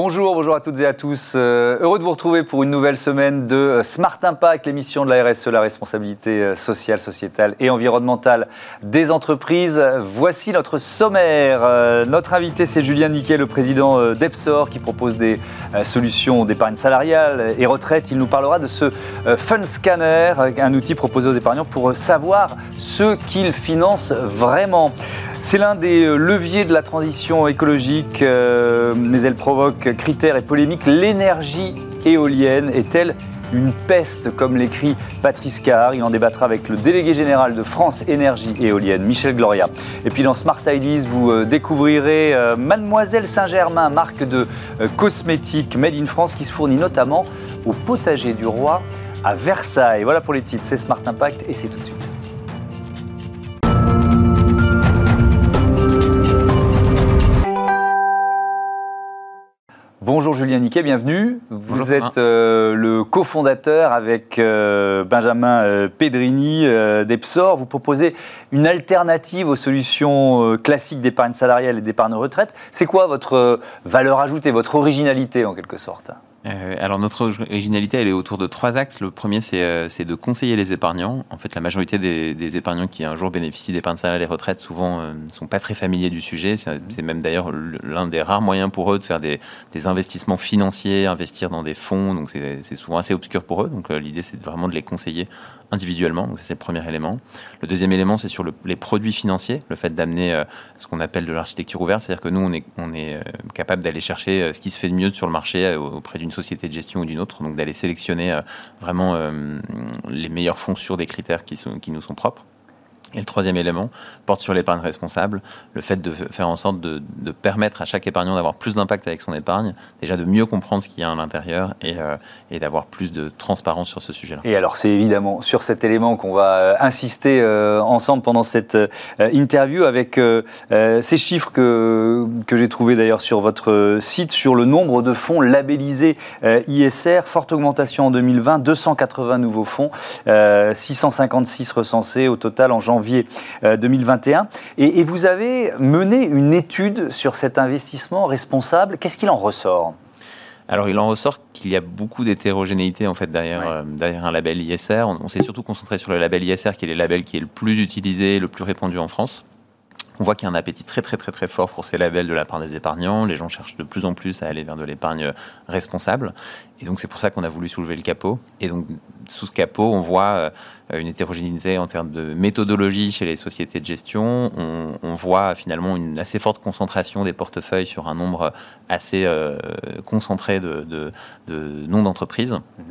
Bonjour, bonjour à toutes et à tous. Euh, heureux de vous retrouver pour une nouvelle semaine de euh, Smart Impact, l'émission de la RSE, la responsabilité euh, sociale, sociétale et environnementale des entreprises. Voici notre sommaire. notre invité, c'est Julien Niquet, le président d'Epsor, qui propose des solutions d'épargne salariale et retraite. Il nous parlera de ce Fund Scanner, un outil proposé aux épargnants pour savoir ce qu'ils financent vraiment. C'est l'un des euh, leviers de la transition écologique, euh, mais elle provoque critères et polémiques. L'énergie éolienne est-elle une peste, comme l'écrit Patrice Carr? Il en débattra avec le délégué général de France Énergie Éolienne, Michel Gloria. Et puis dans Smart Ideas, vous euh, découvrirez Mademoiselle Saint-Germain, marque de cosmétiques made in France qui se fournit notamment au potager du roi à Versailles. Voilà pour les titres, c'est Smart Impact et c'est tout de suite. Bonjour Julien Niquet, bienvenue. Vous êtes euh, le cofondateur avec euh, Benjamin euh, Pedrini d'Epsor. Vous proposez une alternative aux solutions classiques d'épargne salariale et d'épargne retraite. C'est quoi votre valeur ajoutée, votre originalité en quelque sorte? Euh, alors notre originalité, elle est autour de trois axes. Le premier, c'est euh, de conseiller les épargnants. En fait, la majorité des, épargnants qui un jour bénéficient d'épargne salariale et retraite, souvent, ne euh, sont pas très familiers du sujet. C'est même d'ailleurs l'un des rares moyens pour eux de faire des, investissements financiers, investir dans des fonds. Donc c'est souvent assez obscur pour eux. Donc l'idée, c'est vraiment de les conseiller individuellement. C'est le premier élément. Le deuxième élément, c'est sur les produits financiers, le fait d'amener ce qu'on appelle de l'architecture ouverte, c'est-à-dire que nous, on est, on est capable d'aller chercher ce qui se fait de mieux sur le marché auprès d'une société de gestion ou d'une autre, donc d'aller sélectionner euh, vraiment euh, les meilleurs fonds sur des critères qui, sont, qui nous sont propres. Et le troisième élément porte sur l'épargne responsable, le fait de faire en sorte de, permettre à chaque épargnant d'avoir plus d'impact avec son épargne, déjà de mieux comprendre ce qu'il y a à l'intérieur et, euh, d'avoir plus de transparence sur ce sujet-là. Et alors c'est évidemment sur cet élément qu'on va euh, insister euh, ensemble pendant cette interview avec ces chiffres que, que j'ai trouvés d'ailleurs sur votre site sur le nombre de fonds labellisés ISR, forte augmentation en 2020, 280 nouveaux fonds, 656 recensés au total en janvier janvier 2021. Euh, et, vous avez mené une étude sur cet investissement responsable. Qu'est-ce qu'il en ressort? Alors, il en ressort qu'il y a beaucoup d'hétérogénéité en fait derrière, euh, derrière un label ISR. On, s'est surtout concentré sur le label ISR, qui est le label qui est le plus utilisé, le plus répandu en France. On voit qu'il y a un appétit très très très très fort pour ces labels de la part des épargnants. Les gens cherchent de plus en plus à aller vers de l'épargne responsable. Et donc c'est pour ça qu'on a voulu soulever le capot. Et donc sous ce capot, on voit euh, une hétérogénéité en termes de méthodologie chez les sociétés de gestion. On, voit finalement une assez forte concentration des portefeuilles sur un nombre assez euh, concentré de, noms d'entreprises. Mhm.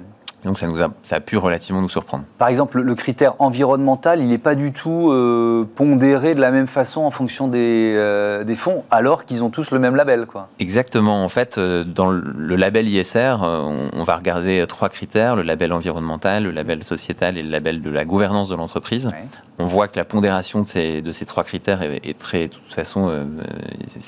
Donc ça, nous a, ça a pu relativement nous surprendre. Par exemple, le critère environnemental, il n'est pas du tout euh, pondéré de la même façon en fonction des, euh, des fonds, alors qu'ils ont tous le même label. Quoi. Exactement. En fait, euh, dans le label ISR, on, va regarder trois critères, le label environnemental, le label sociétal et le label de la gouvernance de l'entreprise. On voit que la pondération de ces, de ces trois critères est, très, de toute façon,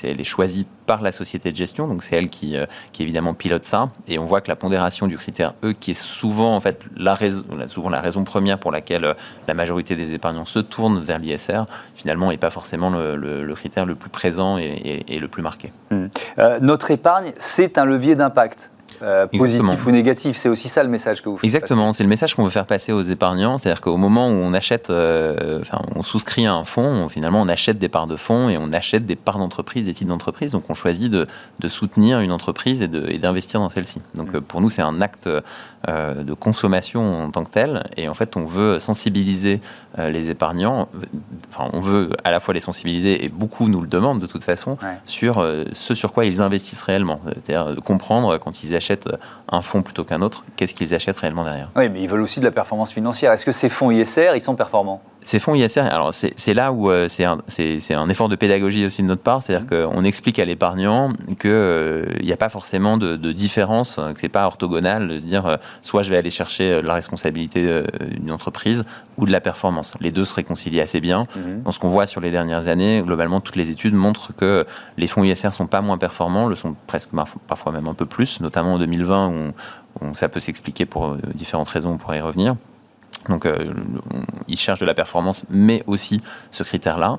elle est choisie par la société de gestion, donc c'est elle qui, qui évidemment pilote ça. Et on voit que la pondération du critère E, qui est souvent, la raison, souvent la raison première pour laquelle euh, la majorité des épargnants se tournent vers l'ISR, finalement, n'est pas forcément le, critère le plus présent et, le plus marqué. Mmh. Euh, notre épargne, c'est un levier d'impact. Euh, positif ou négatif. C'est aussi ça le message que vous faites Exactement, c'est le message qu'on veut faire passer aux épargnants. C'est-à-dire qu'au moment où on achète, euh, enfin, on souscrit à un fonds, finalement, on achète des parts de fonds et on achète des parts d'entreprise, des titres d'entreprise. Donc, on choisit de, de, soutenir une entreprise et d'investir dans celle-ci. Donc, mm. euh, pour nous, c'est un acte de consommation en tant que tel. Et en fait, on veut sensibiliser les épargnants. Enfin, on veut à la fois les sensibiliser, et beaucoup nous le demandent de toute façon, sur ce sur quoi ils investissent réellement. C'est-à-dire comprendre quand ils achètent un fonds plutôt qu'un autre, qu'est-ce qu'ils achètent réellement derrière? Oui, mais ils veulent aussi de la performance financière. Est-ce que ces fonds ISR, ils sont performants? Ces fonds ISR, alors c'est là où euh, c'est un, un, effort de pédagogie aussi de notre part, c'est-à-dire mmh. qu'on explique à l'épargnant qu'il euh, n'y a pas forcément de, différence, que c'est pas orthogonal de se dire euh, soit je vais aller chercher la responsabilité d'une entreprise ou de la performance. Les deux se réconcilient assez bien. Mmh. Dans ce qu'on voit sur les dernières années, globalement, toutes les études montrent que les fonds ISR sont pas moins performants, le sont presque parfois même un peu plus, notamment en 2020 où, où ça peut s'expliquer pour différentes raisons, on pourrait y revenir. Donc, ils cherchent de la performance, mais aussi ce critère-là.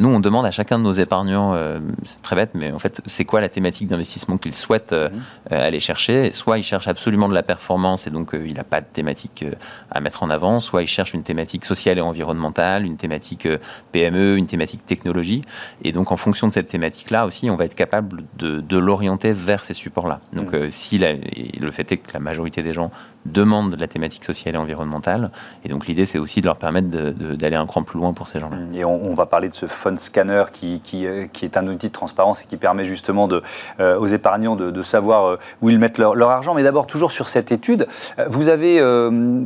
Nous, on demande à chacun de nos épargnants, euh, c'est très bête, mais en fait, c'est quoi la thématique d'investissement qu'ils souhaitent euh, mhm. euh, aller chercher? Soit ils cherchent absolument de la performance et donc il n'a pas de thématique à mettre en avant, soit ils cherchent une thématique sociale et environnementale, une thématique PME, une thématique technologie. Et donc, en fonction de cette thématique-là aussi, on va être capable de, l'orienter vers ces supports-là. Donc, mhm. si le fait est que la majorité des gens demandent de la thématique sociale et environnementale, et donc l'idée, c'est aussi de leur permettre d'aller un cran plus loin pour ces gens-là. Et on, on va parler de ce fund scanner qui, euh, qui, est un outil de transparence et qui permet justement de, euh, aux épargnants de, savoir euh, où ils mettent leur, argent. Mais d'abord, toujours sur cette étude, vous avez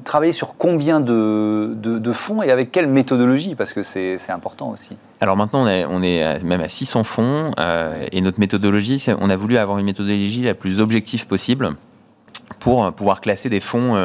travaillé sur combien de, de, fonds et avec quelle méthodologie? Parce que c'est important aussi. Alors maintenant, on est, on est même à 600 fonds et notre méthodologie, on a voulu avoir une méthodologie la plus objective possible pour pouvoir classer des fonds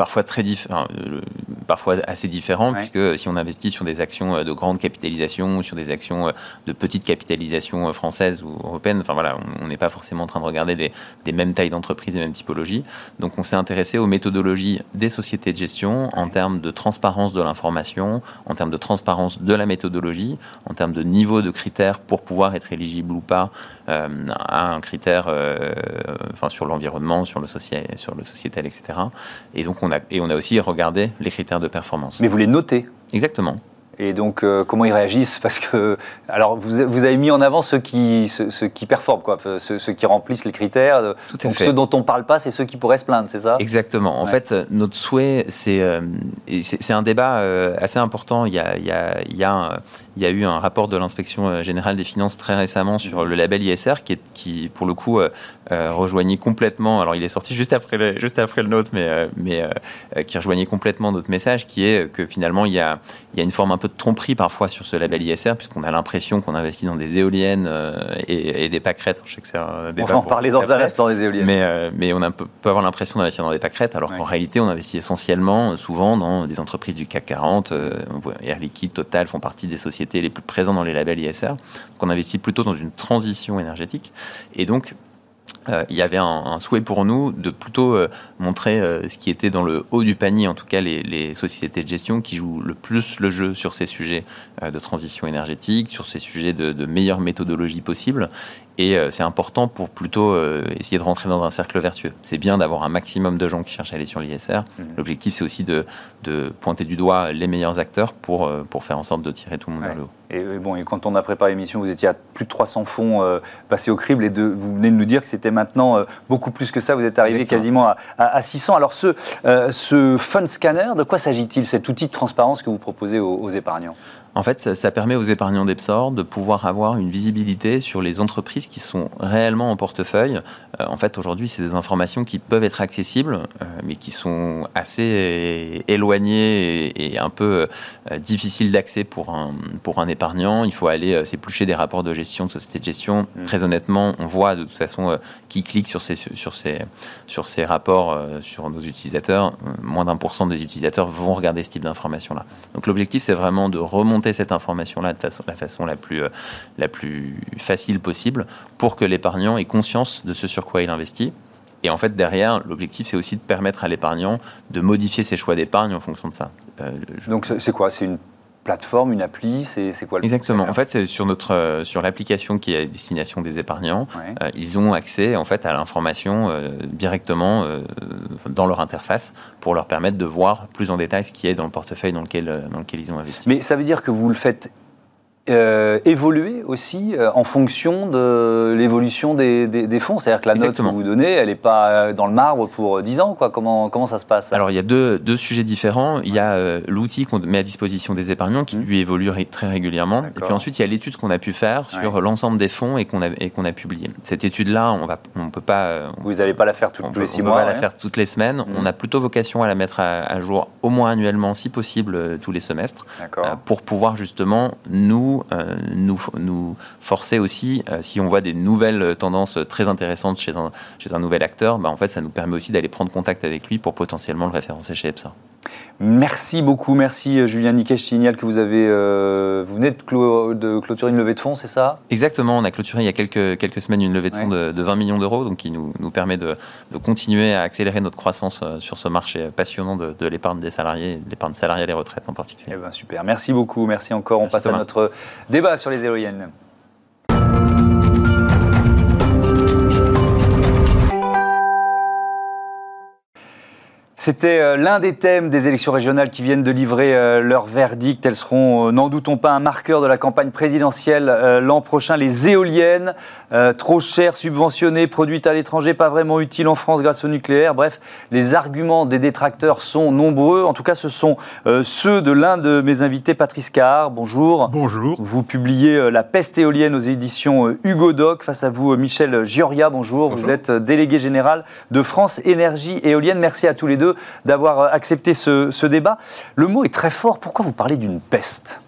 parfois très euh, parfois assez différents, puisque si on investit sur des actions euh, de grande capitalisation ou sur des actions euh, de petite capitalisation française ou européenne, enfin voilà, on n'est pas forcément en train de regarder des, des mêmes tailles d'entreprise et mêmes typologies. Donc on s'est intéressé aux méthodologies des sociétés de gestion en termes de transparence de l'information, en termes de transparence de la méthodologie, en termes de niveau de critères pour pouvoir être éligible ou pas à un critère, enfin sur l'environnement, sur le social, sur le sociétal, etc. Et donc on et on a aussi regardé les critères de performance. Mais vous les notez Exactement. Et donc, euh, comment ils réagissent? Parce que, alors, vous, vous, avez mis en avant ceux qui, ceux, qui performent, quoi, ceux, qui remplissent les critères. Tout à donc, fait. ceux dont on ne parle pas, c'est ceux qui pourraient se plaindre, c'est ça? Exactement. En fait, notre souhait, c'est euh, un débat euh, assez important. Il y a, il y a, il y a, il y a eu un rapport de l'inspection générale des finances très récemment sur le label ISR qui, est, qui pour le coup, rejoignait complètement. Alors, il est sorti juste après le, juste après le nôtre, mais, mais qui rejoignait complètement notre message, qui est que finalement, il y a, il y a une forme un peu de tromperie parfois sur ce label ISR, puisqu'on a l'impression qu'on investit dans des éoliennes euh, et, des pâquerettes. Je sais que c'est un débat. On va en parler dans un instant des éoliennes. Mais, euh, mais on a, peut avoir l'impression d'investir dans des pâquerettes, alors qu'en réalité, on investit essentiellement, souvent, dans des entreprises du CAC 40. Euh, Air Liquide, Total font partie des sociétés les plus présentes dans les labels ISR. Donc on investit plutôt dans une transition énergétique. Et donc, euh, il y avait un, souhait pour nous de plutôt euh, montrer euh, ce qui était dans le haut du panier, en tout cas les, sociétés de gestion qui jouent le plus le jeu sur ces sujets de transition énergétique, sur ces sujets de, de meilleure méthodologie possible. Et c'est important pour plutôt essayer de rentrer dans un cercle vertueux. C'est bien d'avoir un maximum de gens qui cherchent à aller sur l'ISR. Mmh. L'objectif, c'est aussi de, de, pointer du doigt les meilleurs acteurs pour, pour faire en sorte de tirer tout le monde vers le haut. Et, bon, et quand on a préparé l'émission, vous étiez à plus de 300 fonds euh, passés au crible et de, vous venez de nous dire que c'était maintenant euh, beaucoup plus que ça. Vous êtes arrivé quasiment à, 600. Alors ce, euh, ce fund scanner, de quoi s'agit-il? Cet outil de transparence que vous proposez aux épargnants? En fait, ça, permet aux épargnants d'Epsor de pouvoir avoir une visibilité sur les entreprises qui sont réellement en portefeuille. Euh, en fait, aujourd'hui, c'est des informations qui peuvent être accessibles, euh, mais qui sont assez éloignées et, un peu euh, difficiles d'accès pour un, pour un épargnant. Il faut aller s'éplucher des rapports de gestion, de société de gestion. Mmh. Très honnêtement, on voit de toute façon qui clique sur ces, sur ces, sur ces rapports sur nos utilisateurs. Moins d'un pour cent des utilisateurs vont regarder ce type d'informations-là. Donc l'objectif, c'est vraiment de remonter cette information-là de façon, la façon la plus, euh, la plus facile possible pour que l'épargnant ait conscience de ce sur quoi il investit. Et en fait, derrière, l'objectif, c'est aussi de permettre à l'épargnant de modifier ses choix d'épargne en fonction de ça. Euh, Donc, c'est quoi? C'est une plateforme, une appli C'est quoi le Exactement. En fait, c'est sur notre euh, sur l'application qui est à destination des épargnants. Euh, ils ont accès en fait à l'information euh, directement dans leur interface pour leur permettre de voir plus en détail ce qui est dans le portefeuille dans lequel dans lequel ils ont investi. Mais ça veut dire que vous le faites euh, évoluer aussi euh, en fonction de l'évolution des, des, fonds C'est-à-dire que la note que vous donnez, elle n'est pas euh, dans le marbre pour 10 ans quoi. Comment, comment ça se passe? Alors il y a deux, deux sujets différents. Il y a l'outil qu'on met à disposition des épargnants qui mmh. lui évolue très régulièrement. Et puis ensuite il y a l'étude qu'on a pu faire sur l'ensemble des fonds et qu'on a, qu'on a publié. Cette étude-là, on ne on peut pas... vous n'allez pas la faire toutes les six mois On va la faire toutes les semaines. Mmh. On a plutôt vocation à la mettre à, jour au moins annuellement, si possible, tous les semestres, pour pouvoir justement nous euh, nous, nous, forcer aussi, euh, si on voit des nouvelles tendances très intéressantes chez un, chez un nouvel acteur, bah, en fait, ça nous permet aussi d'aller prendre contact avec lui pour potentiellement le référencer chez EPSA. Merci beaucoup, merci euh, Julien Niquet. Je signale que vous avez, euh, vous venez de, clôturer une levée de fonds, c'est ça? Exactement, on a clôturé il y a quelques, quelques semaines une levée de fonds de, 20 millions d'euros, donc qui nous, nous permet de, continuer à accélérer notre croissance euh, sur ce marché passionnant de, l'épargne des salariés, l'épargne salariale et retraite en particulier. Eh ben, super, merci beaucoup, merci encore. on passe à notre débat sur les éoliennes. C'était euh, l'un des thèmes des élections régionales qui viennent de livrer euh, leur verdict. Elles seront, euh, n'en doutons pas, un marqueur de la campagne présidentielle l'an prochain. Les éoliennes, trop chères, subventionnées, produites à l'étranger, pas vraiment utiles en France grâce au nucléaire. Bref, les arguments des détracteurs sont nombreux. En tout cas, ce sont ceux de l'un de mes invités, Patrice Carr. Bonjour. Bonjour. Vous publiez La peste éolienne aux éditions Hugo Doc. Face à vous, Michel Gioria. Bonjour. Bonjour. Vous êtes délégué général de France Énergie Éolienne. Merci à tous les deux d'avoir euh, accepté ce, débat. Le mot est très fort. Pourquoi vous parlez d'une peste?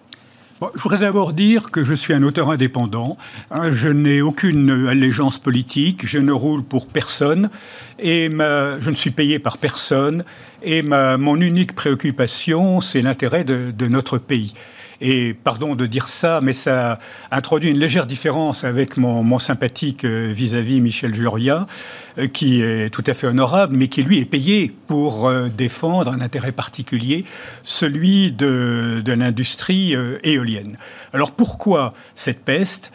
Je voudrais d'abord dire que je suis un auteur indépendant. Hein, je n'ai aucune allégeance politique, je ne roule pour personne et je ne suis payé par personne. Et mon unique préoccupation, c'est l'intérêt de, notre pays. Et pardon de dire ça, mais ça introduit une légère différence avec mon, sympathique euh, vis-à-vis Michel Juria, euh, qui est tout à fait honorable, mais qui lui est payé pour euh, défendre un intérêt particulier, celui de, l'industrie éolienne. Alors pourquoi cette peste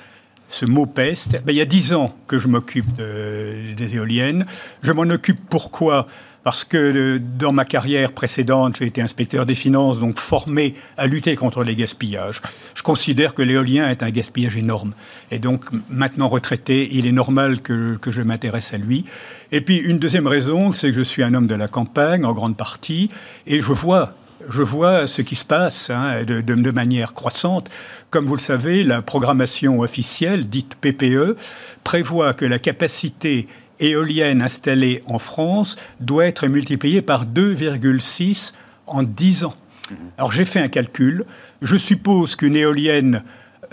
ce mot peste, ben, il y a dix ans que je m'occupe des éoliennes. Je m'en occupe pourquoi? Parce que euh, dans ma carrière précédente, j'ai été inspecteur des finances, donc formé à lutter contre les gaspillages. Je considère que l'éolien est un gaspillage énorme. Et donc, maintenant retraité, il est normal que, je m'intéresse à lui. Et puis, une deuxième raison, c'est que je suis un homme de la campagne, en grande partie, et je vois je vois ce qui se passe hein, de, manière croissante. Comme vous le savez, la programmation officielle, dite PPE, prévoit que la capacité éolienne installée en France doit être multipliée par 2,6 en 10 ans. Mhm. Alors j'ai fait un calcul. Je suppose qu'une éolienne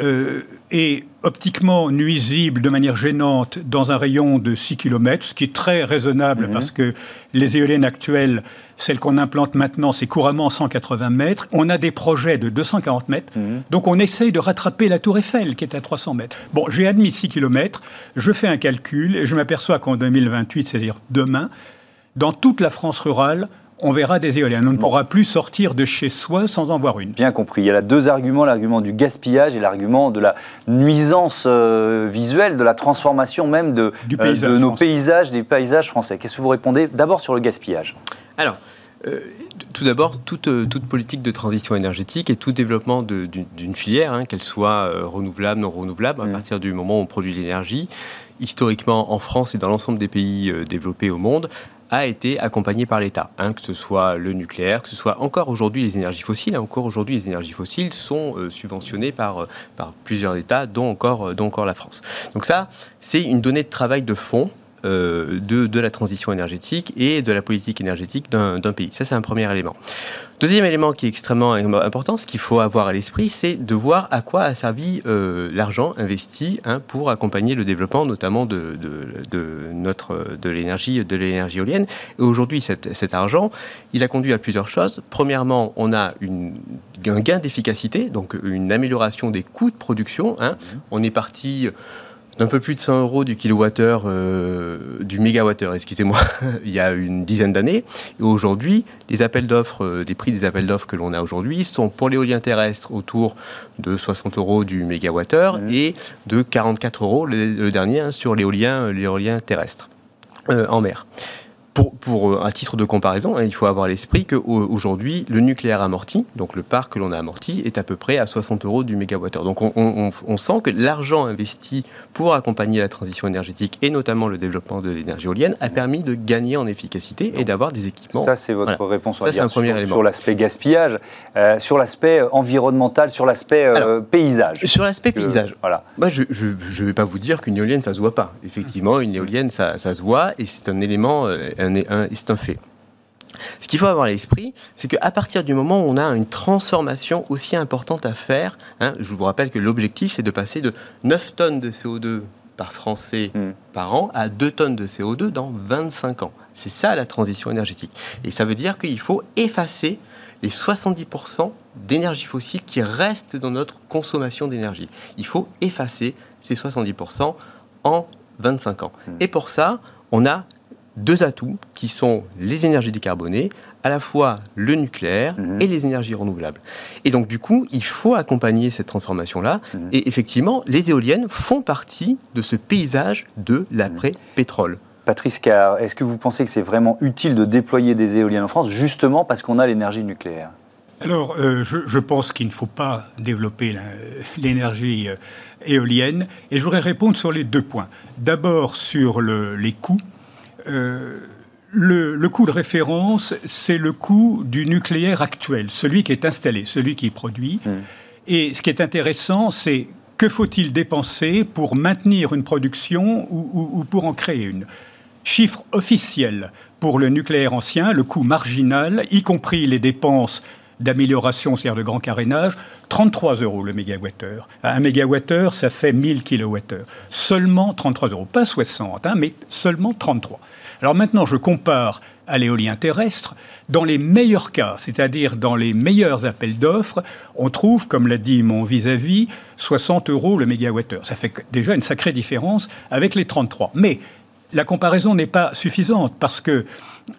euh, est optiquement nuisible de manière gênante dans un rayon de 6 km, ce qui est très raisonnable mhm. parce que les éoliennes actuelles celle qu'on implante maintenant, c'est couramment 180 mètres. On a des projets de 240 mètres. Mhm. Donc on essaye de rattraper la tour Eiffel qui est à 300 mètres. Bon, j'ai admis 6 km. Je fais un calcul et je m'aperçois qu'en 2028, c'est-à-dire demain, dans toute la France rurale, on verra des éoliennes. On ne pourra plus sortir de chez soi sans en voir une. Bien compris. Il y a là deux arguments, l'argument du gaspillage et l'argument de la nuisance euh, visuelle, de la transformation même de, euh, de nos paysages, des paysages français. Qu'est-ce que vous répondez D'abord sur le gaspillage? Alors, euh, tout d'abord, toute, toute, politique de transition énergétique et tout développement d'une filière, hein, qu'elle soit renouvelable, non renouvelable, à mm. partir du moment où on produit l'énergie, historiquement en France et dans l'ensemble des pays développés au monde, a été accompagné par l'État, hein, que ce soit le nucléaire, que ce soit encore aujourd'hui les énergies fossiles. Hein, encore aujourd'hui, les énergies fossiles sont euh, subventionnées par, euh, par plusieurs États, dont encore, euh, dont encore la France. Donc ça, c'est une donnée de travail de fond de, de, la transition énergétique et de la politique énergétique d'un pays. Ça, c'est un premier élément. Deuxième élément qui est extrêmement important, ce qu'il faut avoir à l'esprit, c'est de voir à quoi a servi euh, l'argent investi hein, pour accompagner le développement, notamment de, notre de l'énergie de l'énergie éolienne. Et aujourd'hui, cet, argent, il a conduit à plusieurs choses. Premièrement, on a une, un gain d'efficacité, donc une amélioration des coûts de production. Hein. Mmh. On est parti d'un peu plus de 100 euros du kilowattheure, euh, du mégawattheure, excusez-moi, il y a une dizaine d'années. Et aujourd'hui, les appels d'offres, euh, les prix des appels d'offres que l'on a aujourd'hui sont pour l'éolien terrestre autour de 60 euros du mégawattheure mmh. et de 44 euros le, dernier hein, sur l'éolien, l'éolien terrestre euh, en mer. Pour, pour, euh, à titre de comparaison, hein, il faut avoir à l'esprit qu'aujourd'hui, le nucléaire amorti, donc le parc que l'on a amorti, est à peu près à 60 euros du mégawattheure. Donc on, on, on sent que l'argent investi pour accompagner la transition énergétique et notamment le développement de l'énergie éolienne a permis de gagner en efficacité et d'avoir des équipements. Ça, c'est votre réponse Ça, dire, premier sur, élément. sur l'aspect gaspillage, euh, sur l'aspect environnemental, sur l'aspect euh, paysage. Sur l'aspect paysage. Voilà. Moi, je ne vais pas vous dire qu'une éolienne, ça se voit pas. Effectivement, une éolienne, ça, ça se voit et c'est un élément c'est un fait. Ce qu'il faut avoir à l'esprit, c'est qu'à partir du moment où on a une transformation aussi importante à faire, hein, je vous rappelle que l'objectif, c'est de passer de 9 tonnes de CO2 par Français hmm. par an à 2 tonnes de CO2 dans 25 ans. C'est ça la transition énergétique. Et ça veut dire qu'il faut effacer les 70% d'énergie fossile qui restent dans notre consommation d'énergie. Il faut effacer ces 70% en 25 ans. Hmm. Et pour ça, on a deux atouts qui sont les énergies décarbonées, à la fois le nucléaire hmm. et les énergies renouvelables. Et donc du coup, il faut accompagner cette transformation-là. Hmm. Et effectivement, les éoliennes font partie de ce paysage de l'après-pétrole. Patrice Carr, est-ce que vous pensez que c'est vraiment utile de déployer des éoliennes en France, justement parce qu'on a l'énergie nucléaire? Alors, euh, je, pense qu'il ne faut pas développer l'énergie euh, éolienne. Et je voudrais répondre sur les deux points. D'abord, sur les coûts. Euh, le, coût de référence, c'est le coût du nucléaire actuel, celui qui est installé, celui qui produit. Hmm. Et ce qui est intéressant, c'est que faut-il dépenser pour maintenir une production ou pour en créer une? Chiffre officiel pour le nucléaire ancien, le coût marginal, y compris les dépenses d'amélioration, c'est-à-dire de grand carénage, 33 euros le mégawattheure. Un mégawattheure, ça fait 1000 kilowattheures. Seulement 33 euros, pas 60, hein, mais seulement 33. Alors maintenant, je compare à l'éolien terrestre. Dans les meilleurs cas, c'est-à-dire dans les meilleurs appels d'offres, on trouve, comme l'a dit mon vis-à-vis, 60 euros le mégawattheure. Ça fait déjà une sacrée différence avec les 33. Mais la comparaison n'est pas suffisante parce que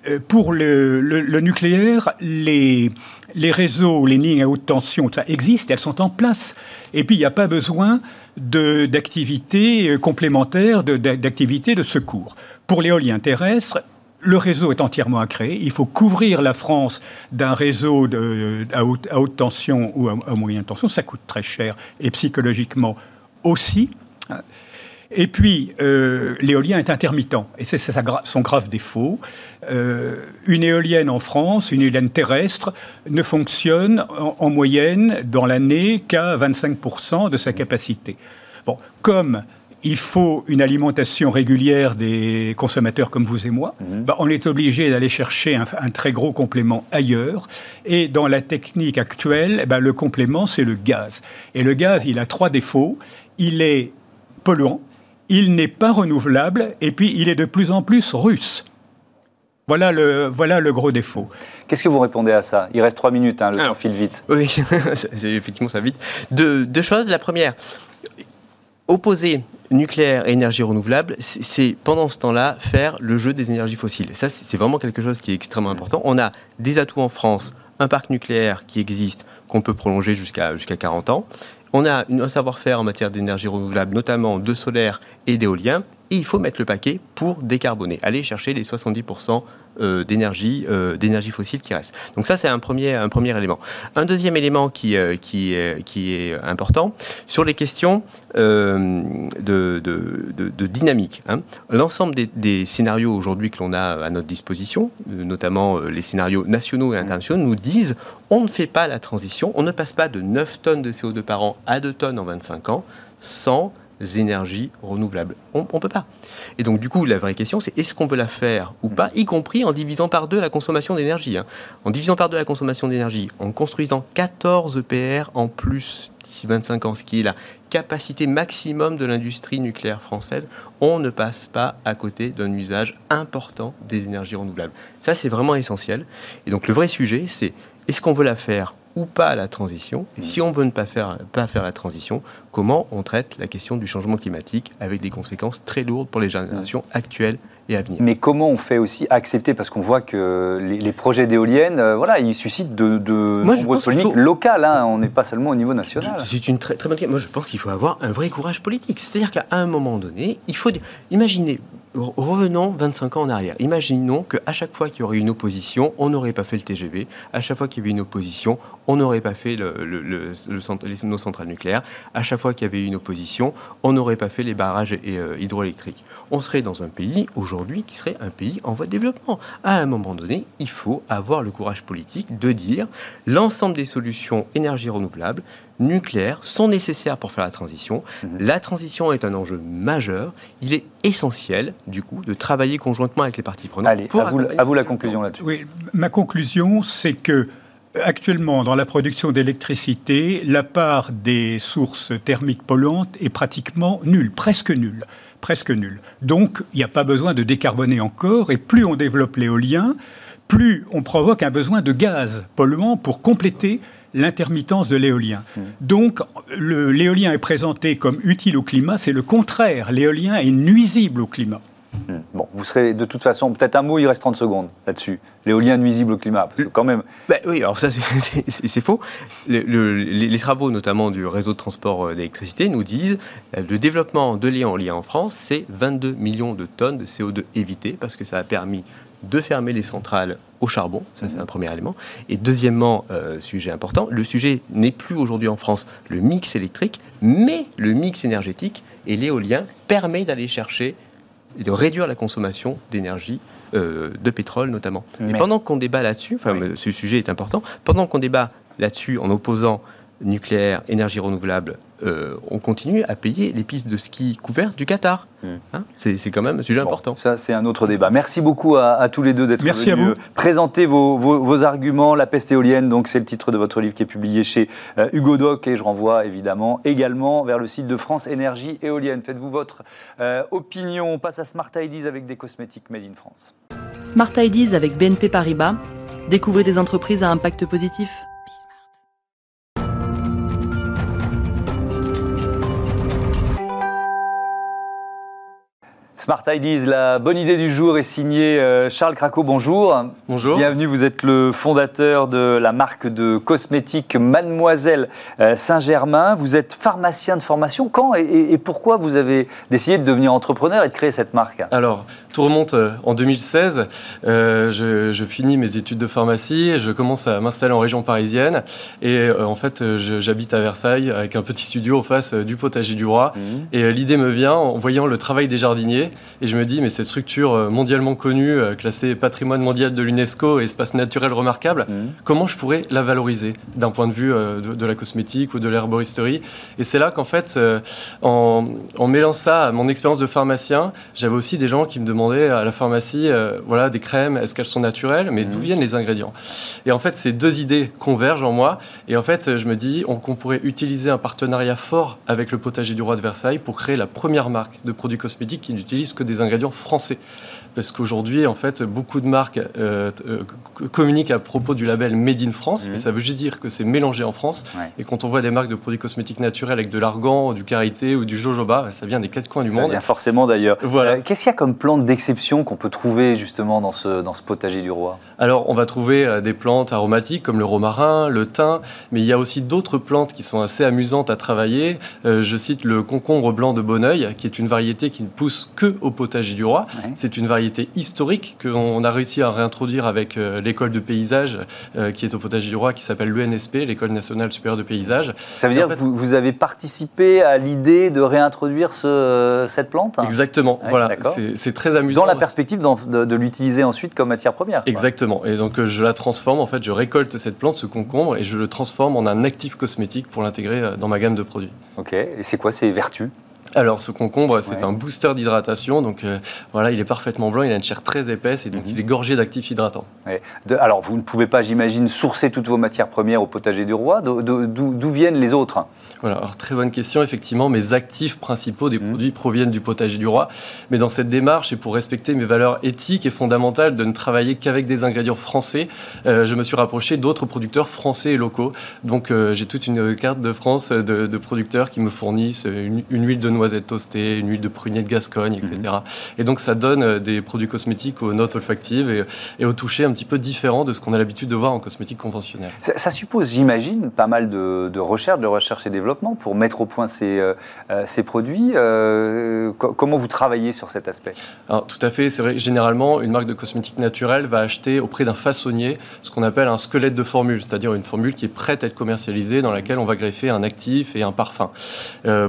euh, pour le, nucléaire, les, réseaux, les lignes à haute tension, ça existe, elles sont en place. Et puis, il n'y a pas besoin d'activités euh, complémentaires, d'activités de, secours. Pour l'éolien terrestre, le réseau est entièrement à créer. Il faut couvrir la France d'un réseau à, haute, tension ou à moyenne tension. Ça coûte très cher et psychologiquement aussi. Et puis, euh, l'éolien est intermittent, et c'est son grave défaut. Euh, une éolienne en France, une éolienne terrestre, ne fonctionne en, moyenne dans l'année qu'à 25% de sa capacité. Bon, comme il faut une alimentation régulière des consommateurs comme vous et moi, mhm. bah, on est obligé d'aller chercher un, très gros complément ailleurs. Et dans la technique actuelle, bah, le complément, c'est le gaz. Et le gaz, il a trois défauts. Il est polluant, il n'est pas renouvelable et puis il est de plus en plus russe. Voilà le, voilà le gros défaut. Qu'est-ce que vous répondez à ça? Il reste trois minutes, hein, le temps file vite. Oui, effectivement, ça vite. Deux, choses. La première, opposer nucléaire et énergie renouvelable, c'est pendant ce temps-là faire le jeu des énergies fossiles. Ça, c'est vraiment quelque chose qui est extrêmement important. On a des atouts en France, un parc nucléaire qui existe, qu'on peut prolonger jusqu'à jusqu'à 40 ans. On a un savoir-faire en matière d'énergie renouvelable, notamment de solaire et d'éolien, il faut mettre le paquet pour décarboner, aller chercher les 70% euh, d'énergie euh, d'énergie fossile qui reste. Donc ça, c'est un premier, un premier élément. Un deuxième élément qui, euh, qui, est important, sur les questions de, dynamique. Hein. L'ensemble des, scénarios aujourd'hui que l'on a à notre disposition, notamment les scénarios nationaux et internationaux, nous disent on ne fait pas la transition, on ne passe pas de 9 tonnes de CO2 par an à 2 tonnes en 25 ans sans énergies renouvelables. On ne peut pas. Et donc, du coup, la vraie question, c'est est-ce qu'on veut la faire ou pas, y compris en divisant par deux la consommation d'énergie. Hein. En divisant par deux la consommation d'énergie, en construisant 14 EPR en plus d'ici 25 ans, ce qui est la capacité maximum de l'industrie nucléaire française, on ne passe pas à côté d'un usage important des énergies renouvelables. Ça, c'est vraiment essentiel. Et donc, le vrai sujet, c'est est-ce qu'on veut la faire ou pas la transition Et si on veut ne pas faire, pas faire la transition, comment on traite la question du changement climatique avec des conséquences très lourdes pour les générations actuelles et à venir. Mais comment on fait aussi accepter, parce qu'on voit que les, projets d'éoliennes, euh, voilà, ils suscitent de, de nombreuses polémiques locales, hein, on n'est pas seulement au niveau national. C'est une très, très bonne question. Moi, je pense qu'il faut avoir un vrai courage politique. C'est-à-dire qu'à un moment donné, il faut... Imaginez, revenons 25 ans en arrière. Imaginons qu'à chaque fois qu'il y aurait une opposition, on n'aurait pas fait le TGV. À chaque fois qu'il y avait une opposition, on n'aurait pas fait nos centrales nucléaires. À chaque fois qu'il y avait une opposition, on n'aurait pas fait les barrages euh, hydroélectriques. On serait dans un pays aujourd'hui qui serait un pays en voie de développement. À un moment donné, il faut avoir le courage politique de dire l'ensemble des solutions énergie renouvelable, nucléaires sont nécessaires pour faire la transition. Mhm. La transition est un enjeu majeur. Il est essentiel, du coup, de travailler conjointement avec les parties prenantes. Allez, à, vous, à vous la conclusion là-dessus. Oui, ma conclusion, c'est que actuellement, dans la production d'électricité, la part des sources thermiques polluantes est pratiquement nulle, presque nulle. Presque nulle. Donc, il n'y a pas besoin de décarboner encore, et plus on développe l'éolien, plus on provoque un besoin de gaz polluant pour compléter l'intermittence de l'éolien. Hmm. Donc, l'éolien est présenté comme utile au climat, c'est le contraire. L'éolien est nuisible au climat. Hmm. Bon, vous serez de toute façon, peut-être un mot, il reste 30 secondes là-dessus. L'éolien nuisible au climat, parce que quand même. Ben oui, alors ça, c'est faux. les, travaux, notamment du réseau de transport euh, d'électricité, nous disent euh, le développement de l'éolien en France, c'est 22 millions de tonnes de CO2 évitées, parce que ça a permis de fermer les centrales au charbon, ça c'est un premier élément. Et deuxièmement, euh, sujet important, le sujet n'est plus aujourd'hui en France le mix électrique, mais le mix énergétique et l'éolien permet d'aller chercher et de réduire la consommation d'énergie euh, de pétrole notamment. Et pendant qu'on débat là-dessus, enfin ce sujet est important, pendant qu'on débat là-dessus en opposant nucléaire, énergie renouvelable, euh, on continue à payer les pistes de ski couvertes du Qatar. Hmm. Hein c'est quand même un sujet important. Ça, c'est un autre débat. Merci beaucoup à, tous les deux d'être venus à vous. présenter vos, arguments. La peste éolienne, donc c'est le titre de votre livre qui est publié chez euh, Hugo Doc et je renvoie évidemment également vers le site de France Énergie Éolienne. Faites-vous votre euh, opinion. On passe à Smart Ideas avec des cosmétiques made in France. Smart Ideas avec BNP Paribas. Découvrez des entreprises à impact positif. Smart Ideas, la bonne idée du jour est signée euh, Charles Craco. Bonjour. Bonjour. Bienvenue, vous êtes le fondateur de la marque de cosmétiques Mademoiselle euh, Saint-Germain. Vous êtes pharmacien de formation. Quand et, pourquoi vous avez décidé de devenir entrepreneur et de créer cette marque? Alors, tout remonte euh, en 2016. je, je, finis mes études de pharmacie et je commence à m'installer en région parisienne. Et en fait, j'habite à Versailles avec un petit studio en face du potager du roi. Mmh. Et l'idée me vient en voyant le travail des jardiniers et je me dis, mais cette structure euh, mondialement connue, euh, classée patrimoine mondial de l'UNESCO, espace naturel remarquable, mhm. comment je pourrais la valoriser d'un point de vue euh, de, la cosmétique ou de l'herboristerie? Et c'est là qu'en fait, en, en, mêlant ça à mon expérience de pharmacien, j'avais aussi des gens qui me demandaient à la pharmacie, voilà, des crèmes, est-ce qu'elles sont naturelles? Mais d'où mhm. viennent les ingrédients? Et en fait, ces deux idées convergent en moi. Et en fait, je me dis qu'on pourrait utiliser un partenariat fort avec le potager du roi de Versailles pour créer la première marque de produits cosmétiques qui que des ingrédients français parce qu'aujourd'hui, en fait, beaucoup de marques euh, euh, communiquent à propos du label Made in France, mhm. mais ça veut juste dire que c'est mélangé en France. Et quand on voit des marques de produits cosmétiques naturels avec de l'argan, du karité ou du jojoba, ça vient des quatre coins du monde. Ça vient forcément d'ailleurs. Voilà. Euh, qu'est-ce qu'il y a comme plantes d'exception qu'on peut trouver justement dans ce, dans ce potager du roi? Alors, on va trouver des plantes aromatiques comme le romarin, le thym, mais il y a aussi d'autres plantes qui sont assez amusantes à travailler. je cite le concombre blanc de Bonneuil, qui est une variété qui ne pousse que au potager du roi. C'est une variété historique qu'on a réussi à réintroduire avec euh, l'école de paysage euh, qui est au potager du roi, qui s'appelle l'UNSP, l'école nationale supérieure de paysage. Ça veut dire que vous, avez participé à l'idée de réintroduire ce, cette plante? Exactement, voilà. C'est très amusant. Dans la perspective de, l'utiliser ensuite comme matière première. Exactement. Et donc euh, je la transforme, en fait, je récolte cette plante, ce concombre, et je le transforme en un actif cosmétique pour l'intégrer dans ma gamme de produits. Ok. Et c'est quoi ces vertus? Alors, ce concombre, c'est un booster d'hydratation. Donc, euh, voilà, il est parfaitement blanc, il a une chair très épaisse et donc mhm. il est gorgé d'actifs hydratants. alors, vous ne pouvez pas, j'imagine, sourcer toutes vos matières premières au potager du roi. D'où viennent les autres? Voilà, alors très bonne question. Effectivement, mes actifs principaux des mhm. produits proviennent du potager du roi. Mais dans cette démarche et pour respecter mes valeurs éthiques et fondamentales de ne travailler qu'avec des ingrédients français, euh, je me suis rapproché d'autres producteurs français et locaux. Donc, euh, j'ai toute une carte de France de, producteurs qui me fournissent une, une huile de noix noisettes toastées, une huile de prunier de Gascogne, etc. Mhm. Et donc ça donne euh, des produits cosmétiques aux notes olfactives et, et au toucher un petit peu différent de ce qu'on a l'habitude de voir en cosmétique conventionnelle. Ça, suppose, j'imagine, pas mal de, de, recherche, de recherche et développement pour mettre au point ces, euh, euh, ces produits. comment vous travaillez sur cet aspect? Alors, Tout à fait, c'est vrai. Généralement, une marque de cosmétique naturelle va acheter auprès d'un façonnier ce qu'on appelle un squelette de formule, c'est-à-dire une formule qui est prête à être commercialisée, dans laquelle on va greffer un actif et un parfum.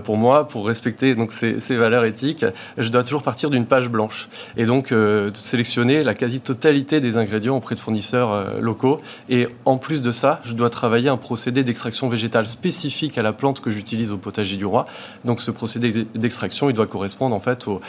pour moi, pour respecter respecter donc ces, ces, valeurs éthiques, je dois toujours partir d'une page blanche. Et donc, sélectionner la quasi-totalité des ingrédients auprès de fournisseurs locaux. Et en plus de ça, je dois travailler un procédé d'extraction végétale spécifique à la plante que j'utilise au potager du roi. Donc, ce procédé d'extraction, il doit correspondre en fait au,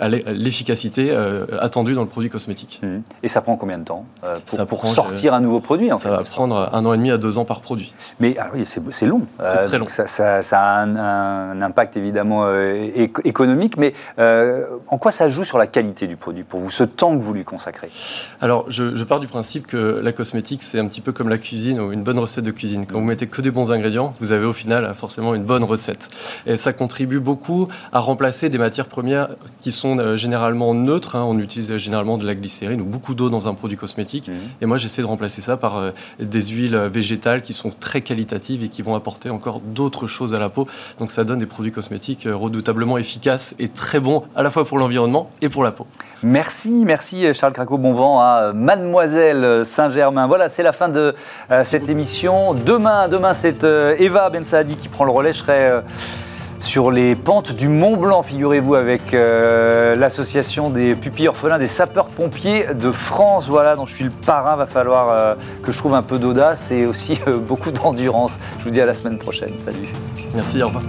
à l'efficacité attendue dans le produit cosmétique. Mmh. Et ça prend combien de temps pour, pour sortir un nouveau produit Ça va prendre un an et demi à deux ans par produit. Mais ah oui, c'est long. C'est très long. Ça, ça, a un, impact évidemment euh, économique, mais euh, en quoi ça joue sur la qualité du produit pour vous, ce temps que vous lui consacrez? Alors, je, pars du principe que la cosmétique, c'est un petit peu comme la cuisine ou une bonne recette de cuisine. Quand vous mettez que des bons ingrédients, vous avez au final forcément une bonne recette. Et ça contribue beaucoup à remplacer des matières premières qui sont euh, généralement neutres. Hein. On utilise généralement de la glycérine ou beaucoup d'eau dans un produit cosmétique. Mmh. Et moi, j'essaie de remplacer ça par des huiles végétales qui sont très qualitatives et qui vont apporter encore d'autres choses à la peau. Donc ça donne des produits cosmétiques euh, redoutablement efficaces et très bons à la fois pour l'environnement et pour la peau. Merci, merci Charles Craco, bon vent à Mademoiselle Saint-Germain. Voilà, c'est la fin de euh, cette émission. Demain, demain c'est euh, Eva Ben Saadi qui prend le relais. Je serai sur les pentes du Mont Blanc, figurez-vous, avec euh, l'association des pupilles orphelins des sapeurs-pompiers de France, voilà, dont je suis le parrain. Va falloir euh, que je trouve un peu d'audace et aussi euh, beaucoup d'endurance. Je vous dis à la semaine prochaine. Salut. Merci, au revoir.